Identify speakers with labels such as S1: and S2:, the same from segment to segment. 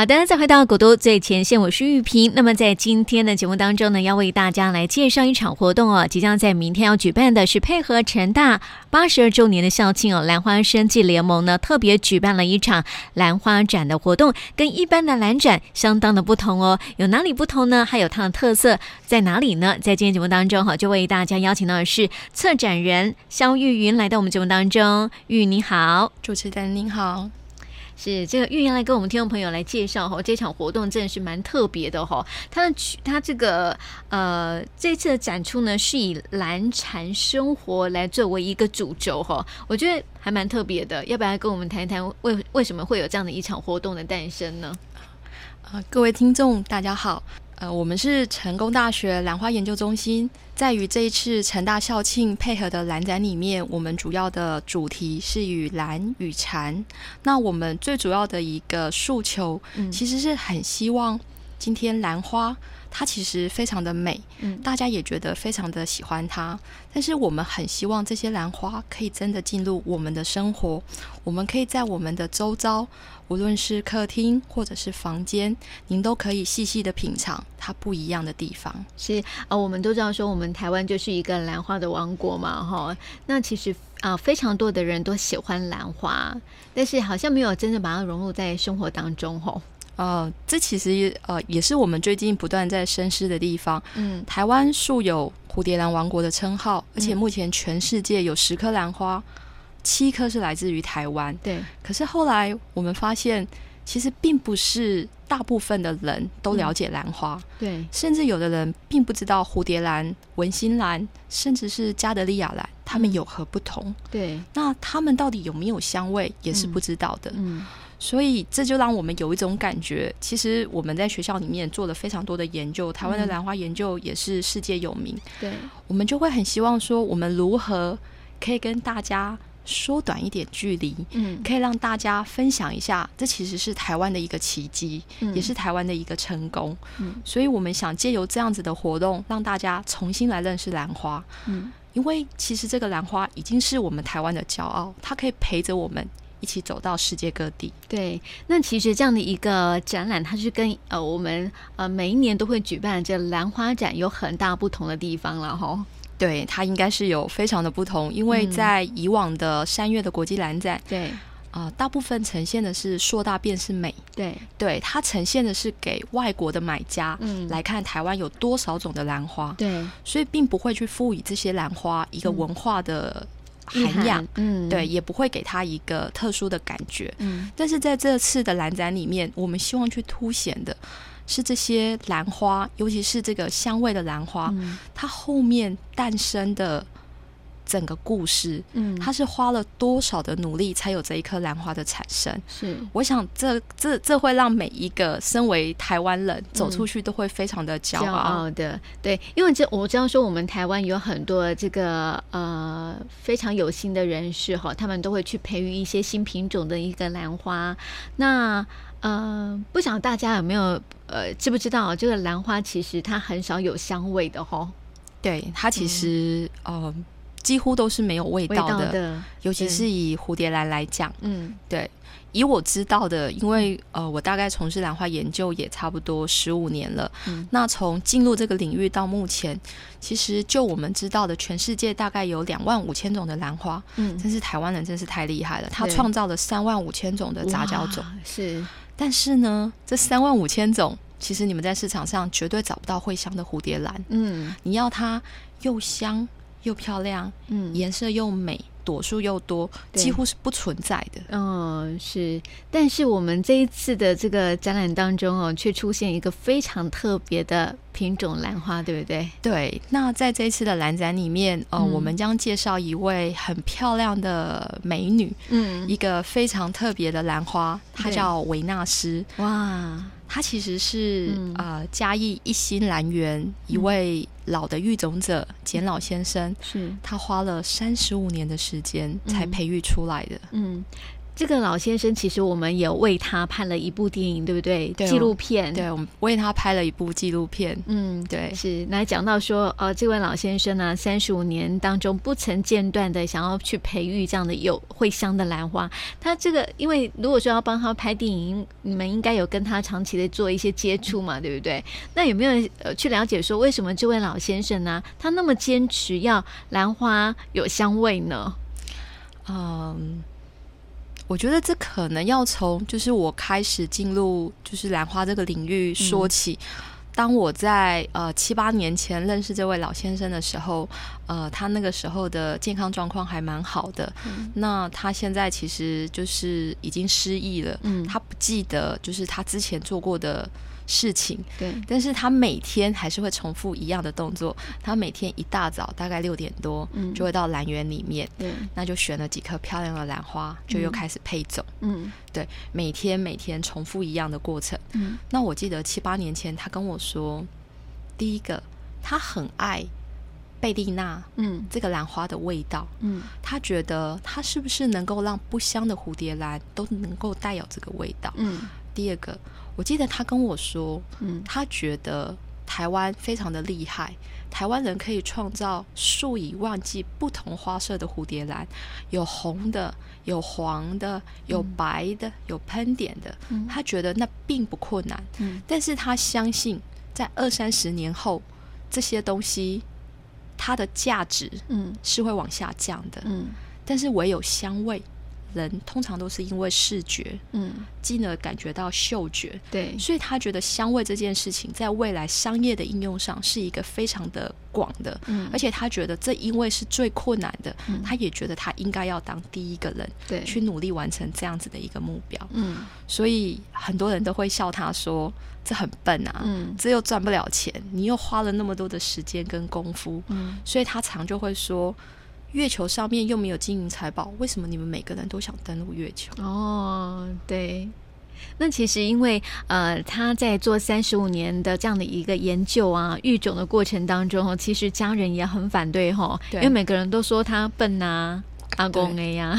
S1: 好的，再回到古都最前线，我是玉萍。那么在今天的节目当中呢，要为大家来介绍一场活动哦，即将在明天要举办的是配合成大八十二周年的校庆哦，兰花生技联盟呢特别举办了一场兰花展的活动，跟一般的兰展相当的不同哦。有哪里不同呢？还有它的特色在哪里呢？在今天节目当中哈，就为大家邀请到的是策展人肖玉云来到我们节目当中。玉你好，
S2: 主持人您好。
S1: 是这个玉云来跟我们听众朋友来介绍哈，这场活动真的是蛮特别的哈。它的曲它这个呃这次的展出呢是以蓝禅生活来作为一个主轴哈，我觉得还蛮特别的。要不要跟我们谈一谈为为什么会有这样的一场活动的诞生呢？
S2: 呃，各位听众大家好。呃，我们是成功大学兰花研究中心，在与这一次成大校庆配合的兰展里面，我们主要的主题是与兰与蝉。那我们最主要的一个诉求，其实是很希望今天兰花。它其实非常的美，嗯，大家也觉得非常的喜欢它。但是我们很希望这些兰花可以真的进入我们的生活，我们可以在我们的周遭，无论是客厅或者是房间，您都可以细细的品尝它不一样的地方。
S1: 是啊，我们都知道说我们台湾就是一个兰花的王国嘛，哈。那其实啊，非常多的人都喜欢兰花，但是好像没有真的把它融入在生活当中，吼。
S2: 呃，这其实呃也是我们最近不断在深思的地方。嗯，台湾素有蝴蝶兰王国的称号，而且目前全世界有十颗兰花，七颗是来自于台湾。对。可是后来我们发现，其实并不是大部分的人都了解兰花。嗯、对。甚至有的人并不知道蝴蝶兰、文心兰，甚至是加德利亚兰，它们有何不同？对。那它们到底有没有香味，也是不知道的。嗯。嗯所以这就让我们有一种感觉，其实我们在学校里面做了非常多的研究，台湾的兰花研究也是世界有名。对，我们就会很希望说，我们如何可以跟大家缩短一点距离，嗯，可以让大家分享一下，这其实是台湾的一个奇迹，也是台湾的一个成功。嗯，所以我们想借由这样子的活动，让大家重新来认识兰花。嗯，因为其实这个兰花已经是我们台湾的骄傲，它可以陪着我们。一起走到世界各地。对，那其实这样的一个展览，它是跟呃我们呃每一年都会举办这兰花展有很大不同的地方了哈。对，它应该是有非常的不同，因为在以往的三月的国际兰展，对啊、呃，大部分呈现的是硕大便是美。对，对，它呈现的是给外国的买家嗯来看台湾有多少种的兰花。对，所以并不会去赋予这些兰花一个文化的。涵养，嗯，对，也不会给他一个特殊的感觉，嗯。但是在这次的兰展里面，我们希望去凸显的是这些兰花，尤其是这个香味的兰花，嗯，它后面诞生的。整个故事，嗯，他是花了多少的努力才有这一颗兰花的产生？是，我想这这这会让每一个身为台湾人走出去都会非常的骄傲，骄傲的。对，因为这我知道说我们台湾有很多这个呃非常有心的人士哈，他们都会去培育一些新品种的一个兰花。那呃，不晓得大家有没有呃知不知道这个兰花其实它很少有香味的哈？对，它其实、嗯、呃。几乎都是没有味道的，道的，尤其是以蝴蝶兰来讲，嗯，对，以我知道的，因为呃，我大概从事兰花研究也差不多十五年了，嗯，那从进入这个领域到目前，其实就我们知道的，全世界大概有两万五千种的兰花，嗯，真是台湾人真是太厉害了，他创造了三万五千种的杂交种，是，但是呢，这三万五千种，其实你们在市场上绝对找不到会香的蝴蝶兰，嗯，你要它又香。又漂亮，嗯，颜色又美，朵数又多，几乎是不存在的。嗯，是。但是我们这一次的这个展览当中哦，却出现一个非常特别的品种兰花，对不对？对。那在这一次的兰展里面，呃，嗯，我们将介绍一位很漂亮的美女，嗯，一个非常特别的兰花，它叫维纳斯。哇。他其实是、嗯、呃嘉义一心兰园一位老的育种者简老先生，是。他花了三十五年的时间才培育出来的。嗯，
S1: 这个老先生其实我们也为他拍了一部电影，对不对？
S2: 对，
S1: 纪录片。
S2: 对，我们为他拍了一部纪录片。
S1: 嗯，
S2: 对，
S1: 是来讲到说，呃，这位老先生呢，三十五年当中不曾间断的想要去培育这样的有会香的兰花。他这个，因为如果说要帮他拍电影，你们应该有跟他长期的做一些接触嘛，对不对？那有没有呃去了解说，为什么这位老先生呢，他那么坚持要兰花有香味呢？
S2: 嗯。我觉得这可能要从就是我开始进入就是兰花这个领域说起。嗯、当我在呃七八年前认识这位老先生的时候，呃，他那个时候的健康状况还蛮好的。嗯、那他现在其实就是已经失忆了，嗯，他不记得就是他之前做过的。事情。对，但是他每天还是会重复一样的动作。他每天一大早大概六点多，嗯，就会到兰园里面，对，那就选了几颗漂亮的兰花，就又开始配种，嗯，对，每天每天重复一样的过程，嗯。那我记得七八年前他跟我说，第一个他很爱贝丽娜，嗯，这个兰花的味道，嗯，他觉得他是不是能够让不香的蝴蝶兰都能够带有这个味道，嗯。第二个。我记得他跟我说，嗯，他觉得台湾非常的厉害，台湾人可以创造数以万计不同花色的蝴蝶兰，有红的，有黄的，有白的，有喷点的。嗯，他觉得那并不困难，嗯，但是他相信在二三十年后，这些东西它的价值，嗯，是会往下降的，嗯，但是唯有香味。人通常都是因为视觉，嗯，进而感觉到嗅觉，对，所以他觉得香味这件事情在未来商业的应用上是一个非常的广的，嗯，而且他觉得这因为是最困难的，嗯，他也觉得他应该要当第一个人，对，去努力完成这样子的一个目标，嗯，所以很多人都会笑他说这很笨啊，嗯，这又赚不了钱，你又花了那么多的时间跟功夫，嗯，所以他常就会说。月球上面又没有金银财宝，为什么你们每个人都想登陆月球？
S1: 哦，对，那其实因为呃，他在做三十五年的这样的一个研究啊，育种的过程当中，其实家人也很反对哈，因为每个人都说他笨呐、啊，阿公哎呀，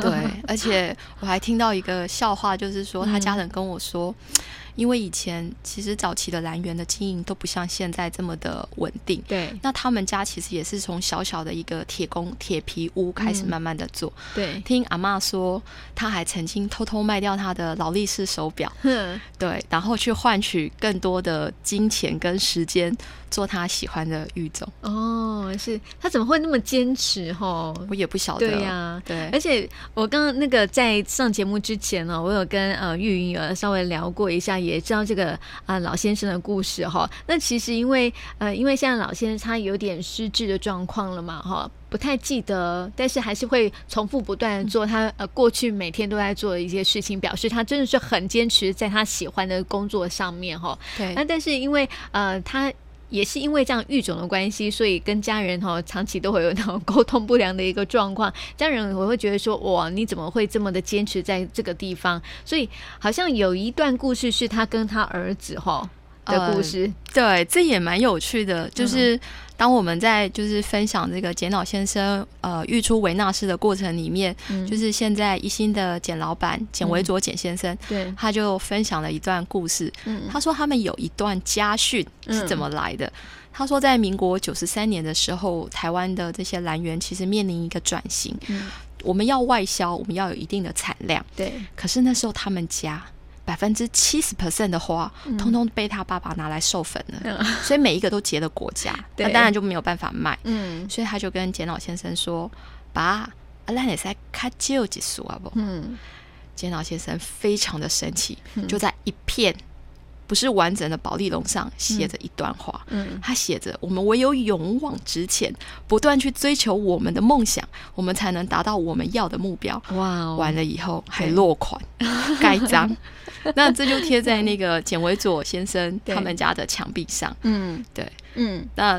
S2: 对，而且我还听到一个笑话，就是说他家人跟我说。嗯因为以前其实早期的兰园的经营都不像现在这么的稳定，对。那他们家其实也是从小小的一个铁工铁皮屋开始慢慢的做，嗯、对。听阿妈说，他还曾经偷偷卖掉他的劳力士手表，嗯，对，然后去换取更多的金钱跟时间做他喜欢的育种。
S1: 哦，是他怎么会那么坚持？哈，
S2: 我也不晓得。
S1: 对呀、啊，对。而且我刚刚那个在上节目之前呢，我有跟呃玉云儿稍微聊过一下。也知道这个啊、呃、老先生的故事哈，那其实因为呃因为现在老先生他有点失智的状况了嘛哈，不太记得，但是还是会重复不断的做他呃过去每天都在做的一些事情，表示他真的是很坚持在他喜欢的工作上面哈。对，那但是因为呃他。也是因为这样育种的关系，所以跟家人哈长期都会有那种沟通不良的一个状况。家人我会觉得说，哇，你怎么会这么的坚持在这个地方？所以好像有一段故事是他跟他儿子哈的故事。
S2: 呃，对，这也蛮有趣的，就是。当我们在就是分享这个简老先生呃育出维纳斯的过程里面，嗯、就是现在一心的简老板简维卓简先生，嗯、对，他就分享了一段故事。嗯，他说他们有一段家训是怎么来的？嗯、他说在民国九十三年的时候，台湾的这些蓝源其实面临一个转型，嗯，我们要外销，我们要有一定的产量，对。可是那时候他们家。百分之七十 percent 的花，嗯、通通被他爸爸拿来授粉了，嗯、所以每一个都结了果荚，那当然就没有办法卖。嗯，所以他就跟简老先生说：“爸，阿兰也在开旧几束啊不？”嗯，简老先生非常的生气，嗯、就在一片。不是完整的宝丽龙上写着一段话，嗯，他写着：“我们唯有勇往直前，不断去追求我们的梦想，我们才能达到我们要的目标。”哇、哦，完了以后还落款盖章，那这就贴在那个简维佐先生他们家的墙壁上。嗯，对，嗯，那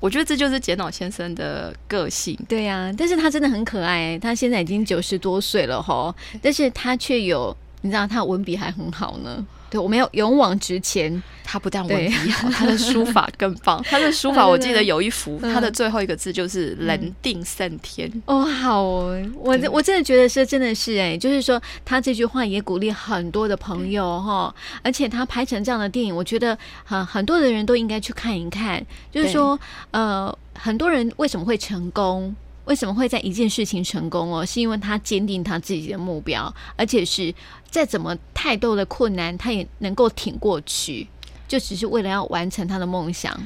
S2: 我觉得这就是简老先生的个性。
S1: 对呀、啊，但是他真的很可爱，他现在已经九十多岁了哈，但是他却有。你知道他文笔还很好呢。对，我们要勇往直前。
S2: 他不但文笔好，他的书法更棒。他的书法，我记得有一幅，他的最后一个字就是“人定胜天”。
S1: 哦，好哦，我我真的觉得是真的是哎，就是说他这句话也鼓励很多的朋友哈，而且他拍成这样的电影，我觉得很很多的人都应该去看一看。就是说，呃，很多人为什么会成功？为什么会在一件事情成功哦？是因为他坚定他自己的目标，而且是再怎么太多的困难，他也能够挺过去，就只是为了要完成他的梦想。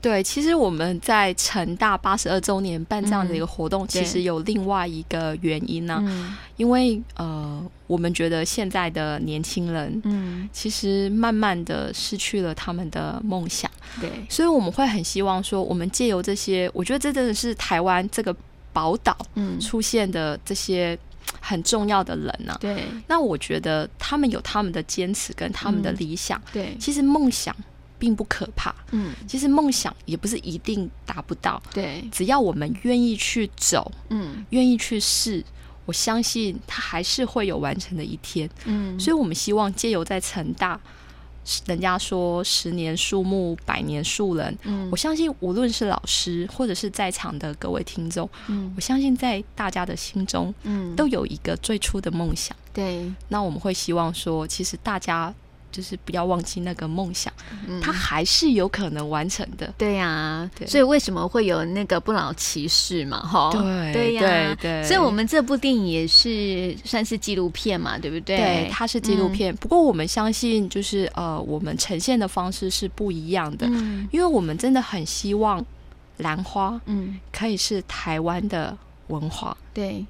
S2: 对，其实我们在成大八十二周年办这样的一个活动，嗯、其实有另外一个原因呢、啊。嗯、因为呃，我们觉得现在的年轻人，嗯，其实慢慢的失去了他们的梦想。
S1: 对，
S2: 所以我们会很希望说，我们借由这些，我觉得这真的是台湾这个。宝岛出现的这些很重要的人呢、啊？
S1: 对，
S2: 那我觉得他们有他们的坚持跟他们的理想。
S1: 嗯、对，
S2: 其实梦想并不可怕。嗯，其实梦想也不是一定达不到。
S1: 对，
S2: 只要我们愿意去走，嗯，愿意去试，我相信他还是会有完成的一天。嗯，所以我们希望借由在成大。人家说十年树木，百年树人。嗯，我相信无论是老师，或者是在场的各位听众，嗯，我相信在大家的心中，嗯，都有一个最初的梦想。
S1: 对，
S2: 那我们会希望说，其实大家。就是不要忘记那个梦想，它还是有可能完成的。
S1: 对呀，对所以为什么会有那个不老骑士嘛？哈，
S2: 对
S1: 对呀，对。所以我们这部电影也是算是纪录片嘛，对不对？
S2: 对，它是纪录片。不过我们相信，就是呃，我们呈现的方式是不一样的，嗯因为我们真的很希望兰花，嗯，可以是台湾的文化。
S1: 对。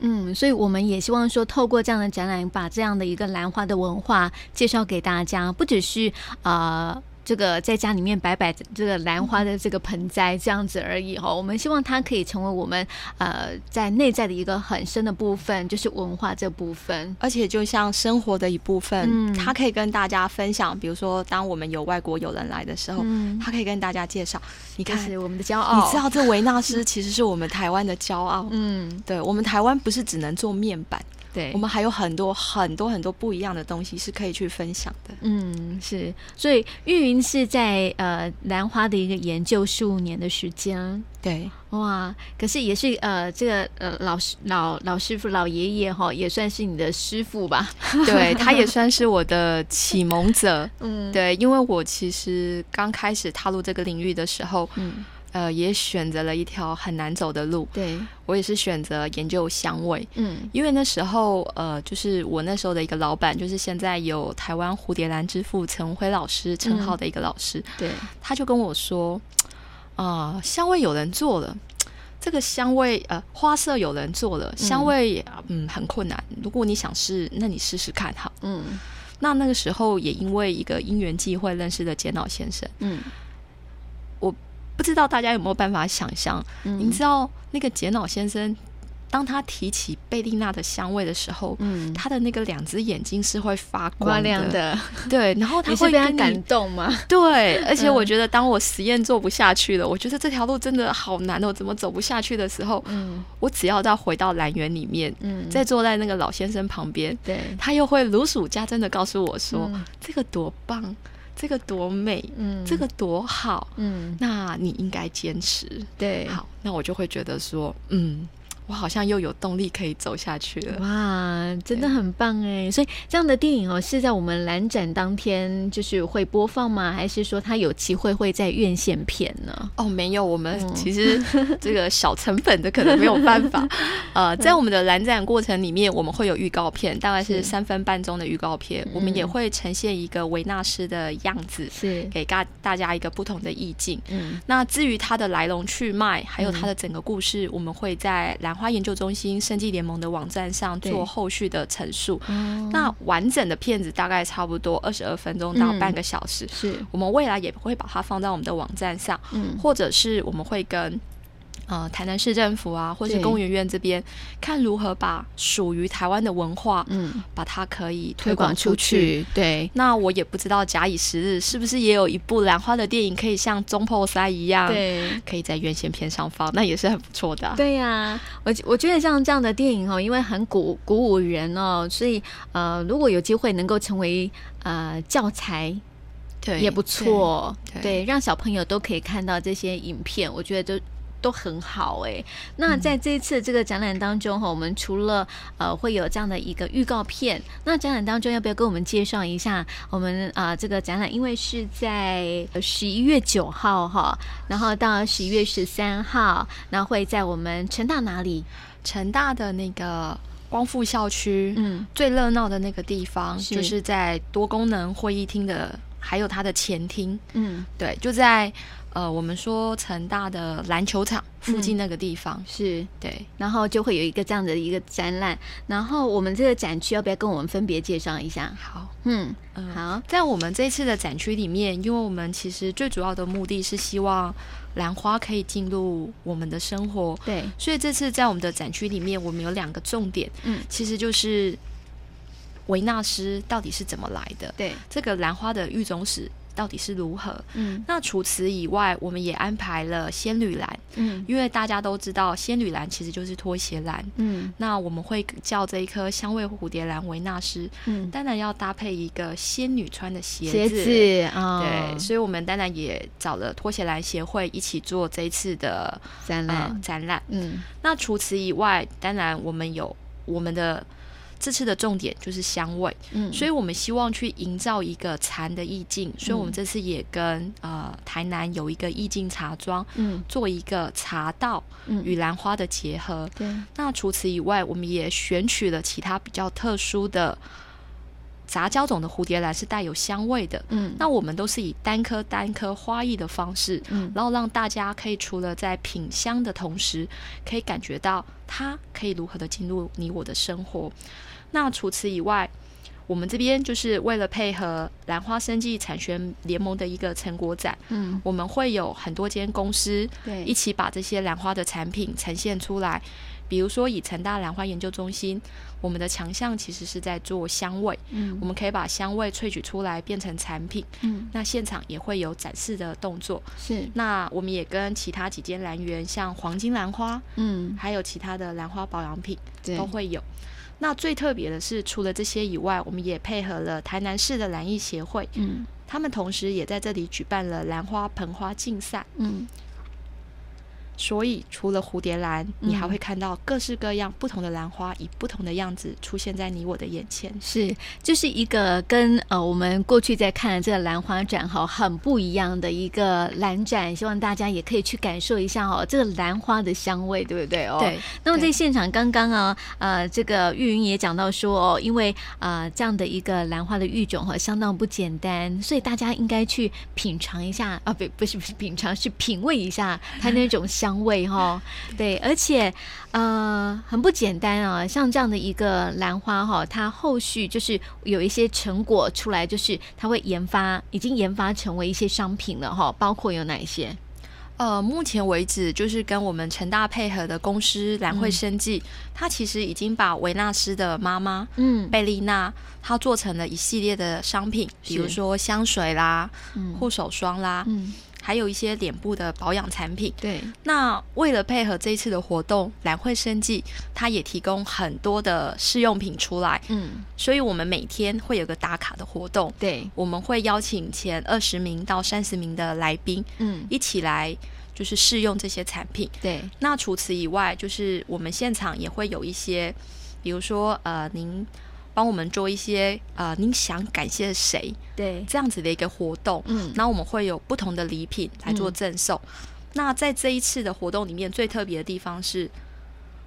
S1: 嗯，所以我们也希望说，透过这样的展览，把这样的一个兰花的文化介绍给大家，不只是呃。这个在家里面摆摆这个兰花的这个盆栽这样子而已哈，我们希望它可以成为我们呃在内在的一个很深的部分，就是文化这部分，
S2: 而且就像生活的一部分，嗯，它可以跟大家分享。比如说，当我们有外国友人来的时候，嗯，它可以跟大家介绍，你看
S1: 是我们的骄傲，
S2: 你知道这维纳斯其实是我们台湾的骄傲，嗯，对，我们台湾不是只能做面板。
S1: 对，
S2: 我们还有很多很多很多不一样的东西是可以去分享的。
S1: 嗯，是，所以玉云是在呃兰花的一个研究十五年的时间。
S2: 对，
S1: 哇，可是也是呃这个呃老师老老师傅老爷爷哈，也算是你的师傅吧？
S2: 对，他也算是我的启蒙者。嗯，对，因为我其实刚开始踏入这个领域的时候，嗯。呃，也选择了一条很难走的路。
S1: 对，
S2: 我也是选择研究香味。嗯，因为那时候，呃，就是我那时候的一个老板，就是现在有台湾蝴蝶兰之父陈辉老师称号的一个老师。嗯、
S1: 对，
S2: 他就跟我说，啊、呃，香味有人做了，这个香味，呃，花色有人做了，香味，嗯，嗯，很困难。如果你想试，那你试试看哈。嗯，那那个时候也因为一个因缘际会认识的简老先生。嗯。不知道大家有没有办法想象？嗯、你知道那个简老先生，当他提起贝丽娜的香味的时候，嗯，他的那个两只眼睛是会发光
S1: 的，的
S2: 对。然后他会
S1: 被他感动吗？
S2: 对，而且我觉得，当我实验做不下去了，嗯、我觉得这条路真的好难哦，怎么走不下去的时候，嗯，我只要再回到兰园里面，嗯，再坐在那个老先生旁边，
S1: 对，
S2: 他又会如数家珍的告诉我说，嗯、这个多棒。这个多美，嗯，这个多好，嗯，那你应该坚持，
S1: 对，
S2: 好，那我就会觉得说，嗯。我好像又有动力可以走下去了。
S1: 哇，真的很棒哎！所以这样的电影哦，是在我们蓝展当天就是会播放吗？还是说它有机会会在院线片呢？
S2: 哦，没有，我们其实 这个小成本的可能没有办法。呃，在我们的蓝展过程里面，我们会有预告片，大概是三分半钟的预告片。我们也会呈现一个维纳斯的样子，是给大大家一个不同的意境。嗯，那至于它的来龙去脉，还有它的整个故事，嗯、我们会在兰花研究中心生技联盟的网站上做后续的陈述。那完整的片子大概差不多二十二分钟到半个小时。是我们未来也会把它放在我们的网站上，或者是我们会跟呃，台南市政府啊，或是工研院这边，看如何把属于台湾的文化，嗯，把它可以推广出去。
S1: 对，
S2: 那我也不知道假以时日，是不是也有一部兰花的电影，可以像《中破塞》一样，
S1: 对，
S2: 可以在院线片上放，那也是很不错的。
S1: 对呀、啊，我我觉得像这样的电影哦，因为很鼓鼓舞人哦，所以呃，如果有机会能够成为呃教材，对，也不错。对，对，让小朋友都可以看到这些影片，我觉得都。都很好哎、欸，那在这一次这个展览当中哈，我们除了呃会有这样的一个预告片，那展览当中要不要跟我们介绍一下我们啊、呃、这个展览？因为是在十一月九号哈，然后到十一月十三号，然后会在我们成大哪里？
S2: 成大的那个光复校区，嗯，最热闹的那个地方，就是在多功能会议厅的，还有它的前厅，嗯，对，就在。呃，我们说成大的篮球场附近那个地方、嗯、
S1: 是
S2: 对，
S1: 然后就会有一个这样的一个展览。然后我们这个展区要不要跟我们分别介绍一下？
S2: 好，
S1: 嗯嗯，好，
S2: 在我们这次的展区里面，因为我们其实最主要的目的是希望兰花可以进入我们的生活，
S1: 对，
S2: 所以这次在我们的展区里面，我们有两个重点，嗯，其实就是维纳斯到底是怎么来的？
S1: 对，
S2: 这个兰花的育种史。到底是如何？嗯，那除此以外，我们也安排了仙女兰，嗯，因为大家都知道仙女兰其实就是拖鞋兰，嗯，那我们会叫这一颗香味蝴蝶兰维纳斯，嗯，当然要搭配一个仙女穿的鞋子，
S1: 鞋子哦、
S2: 对，所以我们当然也找了拖鞋兰协会一起做这一次的
S1: 展览、呃，
S2: 展览，嗯，那除此以外，当然我们有我们的。这次的重点就是香味，嗯，所以我们希望去营造一个禅的意境，所以我们这次也跟呃台南有一个意境茶庄，嗯，做一个茶道与兰花的结合，对。那除此以外，我们也选取了其他比较特殊的杂交种的蝴蝶兰，是带有香味的，嗯。那我们都是以单颗单颗花艺的方式，嗯，然后让大家可以除了在品香的同时，可以感觉到它可以如何的进入你我的生活。那除此以外，我们这边就是为了配合兰花生技产学联盟的一个成果展，嗯，我们会有很多间公司对一起把这些兰花的产品呈现出来。比如说，以成大兰花研究中心，我们的强项其实是在做香味，嗯，我们可以把香味萃取出来变成产品，嗯，那现场也会有展示的动作，是。那我们也跟其他几间兰园，像黄金兰花，嗯，还有其他的兰花保养品，都会有。那最特别的是，除了这些以外，我们也配合了台南市的兰艺协会，嗯，他们同时也在这里举办了兰花盆花竞赛，嗯。所以，除了蝴蝶兰，你还会看到各式各样不同的兰花，以不同的样子出现在你我的眼前。
S1: 是，就是一个跟呃我们过去在看的这个兰花展哈很不一样的一个兰展，希望大家也可以去感受一下哦，这个兰花的香味，对不对哦？
S2: 对。
S1: 那么在现场刚刚啊，呃，这个玉云也讲到说哦，因为啊、呃、这样的一个兰花的育种哈相当不简单，所以大家应该去品尝一下啊，不不是不是品尝，是品味一下它那种香。香味哈，对，而且呃很不简单啊，像这样的一个兰花哈，它后续就是有一些成果出来，就是它会研发，已经研发成为一些商品了哈，包括有哪一些？
S2: 呃，目前为止就是跟我们成大配合的公司兰荟生技，嗯、它其实已经把维纳斯的妈妈嗯贝丽娜，它做成了一系列的商品，比如说香水啦、护、嗯、手霜啦。嗯还有一些脸部的保养产品。
S1: 对，
S2: 那为了配合这一次的活动，兰会生技它也提供很多的试用品出来。嗯，所以我们每天会有个打卡的活动。
S1: 对，
S2: 我们会邀请前二十名到三十名的来宾，嗯，一起来就是试用这些产品。
S1: 对，
S2: 那除此以外，就是我们现场也会有一些，比如说呃，您。帮我们做一些呃，您想感谢谁？
S1: 对，
S2: 这样子的一个活动。嗯，那我们会有不同的礼品来做赠送。嗯。那在这一次的活动里面，最特别的地方是，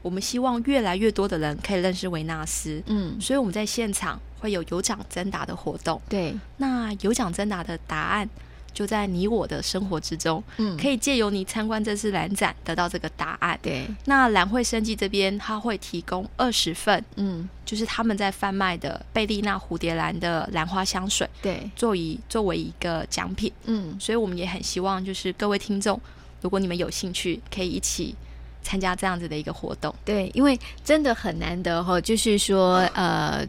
S2: 我们希望越来越多的人可以认识维纳斯。嗯，所以我们在现场会有有奖征答的活动。
S1: 对，
S2: 那有奖征答的答案。就在你我的生活之中，嗯，可以借由你参观这次兰展得到这个答案。
S1: 对，
S2: 那兰会生计这边他会提供二十份，嗯，就是他们在贩卖的贝丽娜蝴蝶兰的兰花香水，
S1: 对，
S2: 作为作为一个奖品，嗯，所以我们也很希望就是各位听众如果你们有兴趣，可以一起参加这样子的一个活动。
S1: 对，因为真的很难得哈，就是说呃，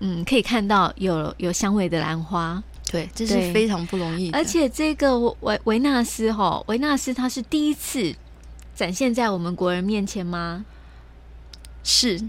S1: 嗯，可以看到有有香味的兰花。
S2: 对，这是非常不容易。
S1: 而且这个维维纳斯哈，维纳斯他是第一次展现在我们国人面前吗？
S2: 是。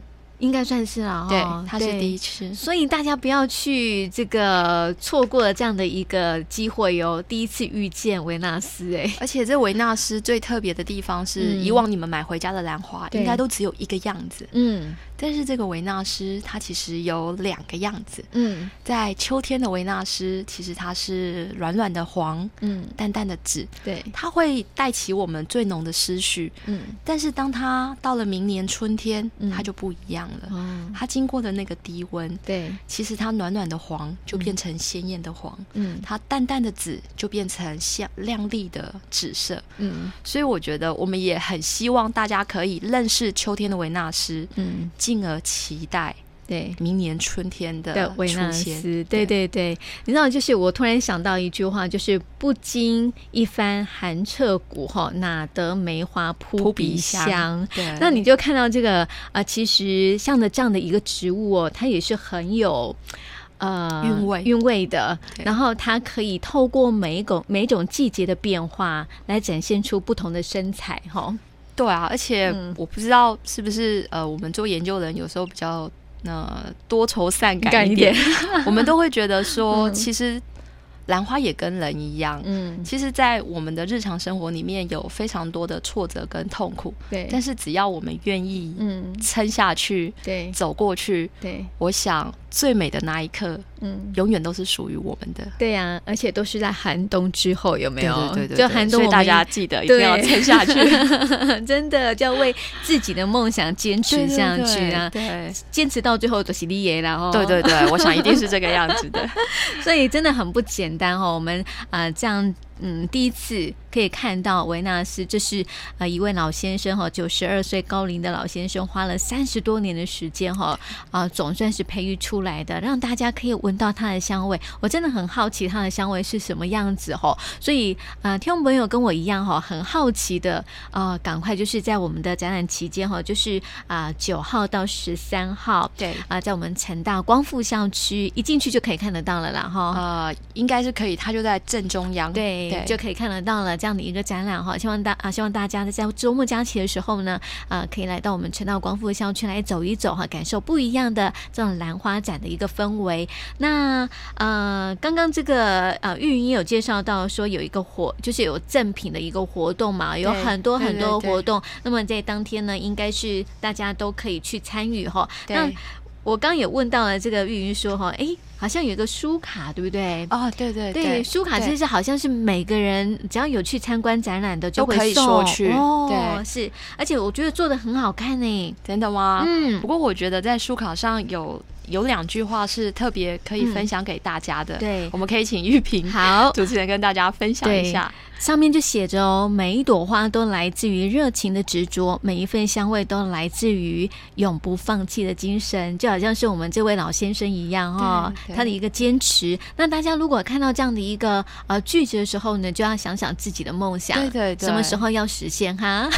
S1: 应该算是了，
S2: 对，他是第一次，
S1: 所以大家不要去这个错过了这样的一个机会哟。第一次遇见维纳斯，哎，
S2: 而且这维纳斯最特别的地方是，以往你们买回家的兰花应该都只有一个样子，嗯。但是这个维纳斯它其实有两个样子，嗯，在秋天的维纳斯，其实它是软软的黄，嗯，淡淡的紫，对，它会带起我们最浓的思绪，嗯，但是当它到了明年春天，它就不一样了，嗯，它经过的那个低温，对，其实它暖暖的黄就变成鲜艳的黄，嗯，它淡淡的紫就变成像亮丽的紫色，嗯，所以我觉得我们也很希望大家可以认识秋天的维纳斯，嗯。进而期待对。明年春天的维纳斯，
S1: 对。对对，你知道，就是我突然想到一句话，就是不经一番寒彻骨，哈，哪得梅花扑鼻香？对，那你就看到这个啊、呃，其实像的这样的一个植物哦，它也是很有呃
S2: 韵味。
S1: 韵味的，然后它可以透过每一种每一种季节的变化来展现出不同的身材，哈。
S2: 对啊，而且我不知道是不是呃，我们做研究的人有时候比较呃多愁善感一点，我们都会觉得说，其实兰花也跟人一样，嗯，其实，在我们的日常生活里面有非常多的挫折跟痛苦，对，但是只要我们愿意，嗯，撑下去，对，走过去，对，我想。最美的那一刻，嗯，永远都是属于我们的。
S1: 对呀、啊，而且都是在寒冬之后，有没有？
S2: 对对对，对，
S1: 就寒冬，
S2: 所以大家记得一定要撑下去，
S1: 真的就要为自己的梦想坚持下去啊！对，坚持到最后都是你爷了哦。
S2: 对对对，我想一定是这个样子的。
S1: 所以真的很不简单哦，我们啊、这样。嗯，第一次可以看到维纳斯，这是呃一位老先生哈，九十二岁高龄的老先生，花了三十多年的时间哈啊，总算是培育出来的，让大家可以闻到它的香味。我真的很好奇它的香味是什么样子哈，所以呃，听众朋友跟我一样哈，很好奇的啊，赶快就是在我们的展览期间哈，就是啊九号到十三号，对啊，在我们成大光复校区一进去就可以看得到了啦哈，
S2: 呃，应该是可以，它就在正中央，
S1: 对。就可以看得到了这样的一个展览哈，希望大啊，希望大家在周末假期的时候呢，啊，可以来到我们陈道光复校区来走一走哈，感受不一样的这种兰花展的一个氛围。那呃，刚刚这个呃，玉云也有介绍到说有一个活，就是有赠品的一个活动嘛，有很多很多活动。那么在当天呢，应该是大家都可以去参与哈。那我刚也问到了这个玉云说哈，哎。好像有一个书卡，对不对？
S2: 哦，对对对，
S1: 对书卡其实好像是每个人只要有去参观展览的就会送，
S2: 都可以索取。
S1: 哦，对，是，而且我觉得做的很好看呢。
S2: 真的吗？嗯。不过我觉得在书卡上有有两句话是特别可以分享给大家的。对，我们可以请玉萍好主持人跟大家分享一下。
S1: 上面就写着哦，每一朵花都来自于热情的执着，每一份香味都来自于永不放弃的精神，就好像是我们这位老先生一样哈、哦。他的一个坚持，那大家如果看到这样的一个呃句子的时候呢，就要想想自己的梦想，对对对，什么时候要实现哈？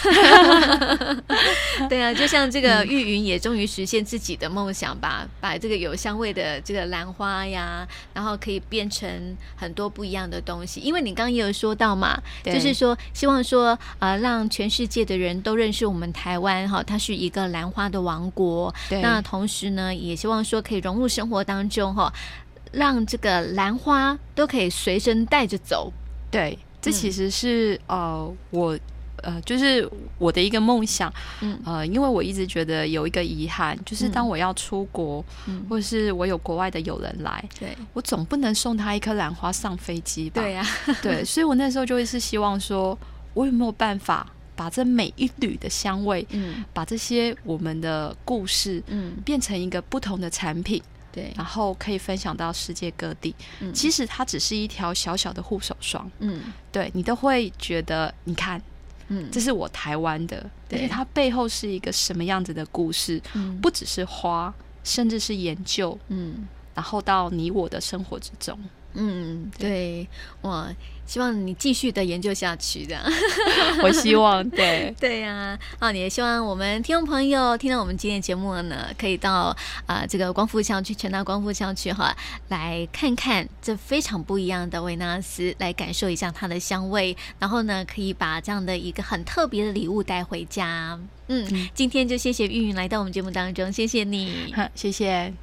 S1: 对啊，就像这个玉云也终于实现自己的梦想吧，把这个有香味的这个兰花呀，然后可以变成很多不一样的东西。因为你刚刚也有说到嘛，就是说希望说呃让全世界的人都认识我们台湾哈，它是一个兰花的王国。那同时呢，也希望说可以融入生活当中哈。让这个兰花都可以随身带着走，
S2: 对，这其实是、嗯、呃我呃就是我的一个梦想，嗯呃，因为我一直觉得有一个遗憾，就是当我要出国，嗯、或者是我有国外的友人来，对我总不能送他一颗兰花上飞机吧？对呀、啊，对，所以我那时候就会是希望说，我有没有办法把这每一缕的香味，嗯，把这些我们的故事，嗯，变成一个不同的产品。对，然后可以分享到世界各地。嗯，其实它只是一条小小的护手霜。嗯，对你都会觉得，你看，嗯，这是我台湾的，而且它背后是一个什么样子的故事？嗯，不只是花，甚至是研究。嗯，然后到你我的生活之中。
S1: 嗯，对，哇，希望你继续的研究下去，这样。
S2: 我希望，对，
S1: 对呀、啊，啊，你也希望我们听众朋友听到我们今天的节目呢，可以到啊、呃、这个光复校区，全大光复校区哈，来看看这非常不一样的维纳斯，来感受一下它的香味，然后呢，可以把这样的一个很特别的礼物带回家。嗯，今天就谢谢玉云来到我们节目当中，谢谢你，
S2: 好，谢谢。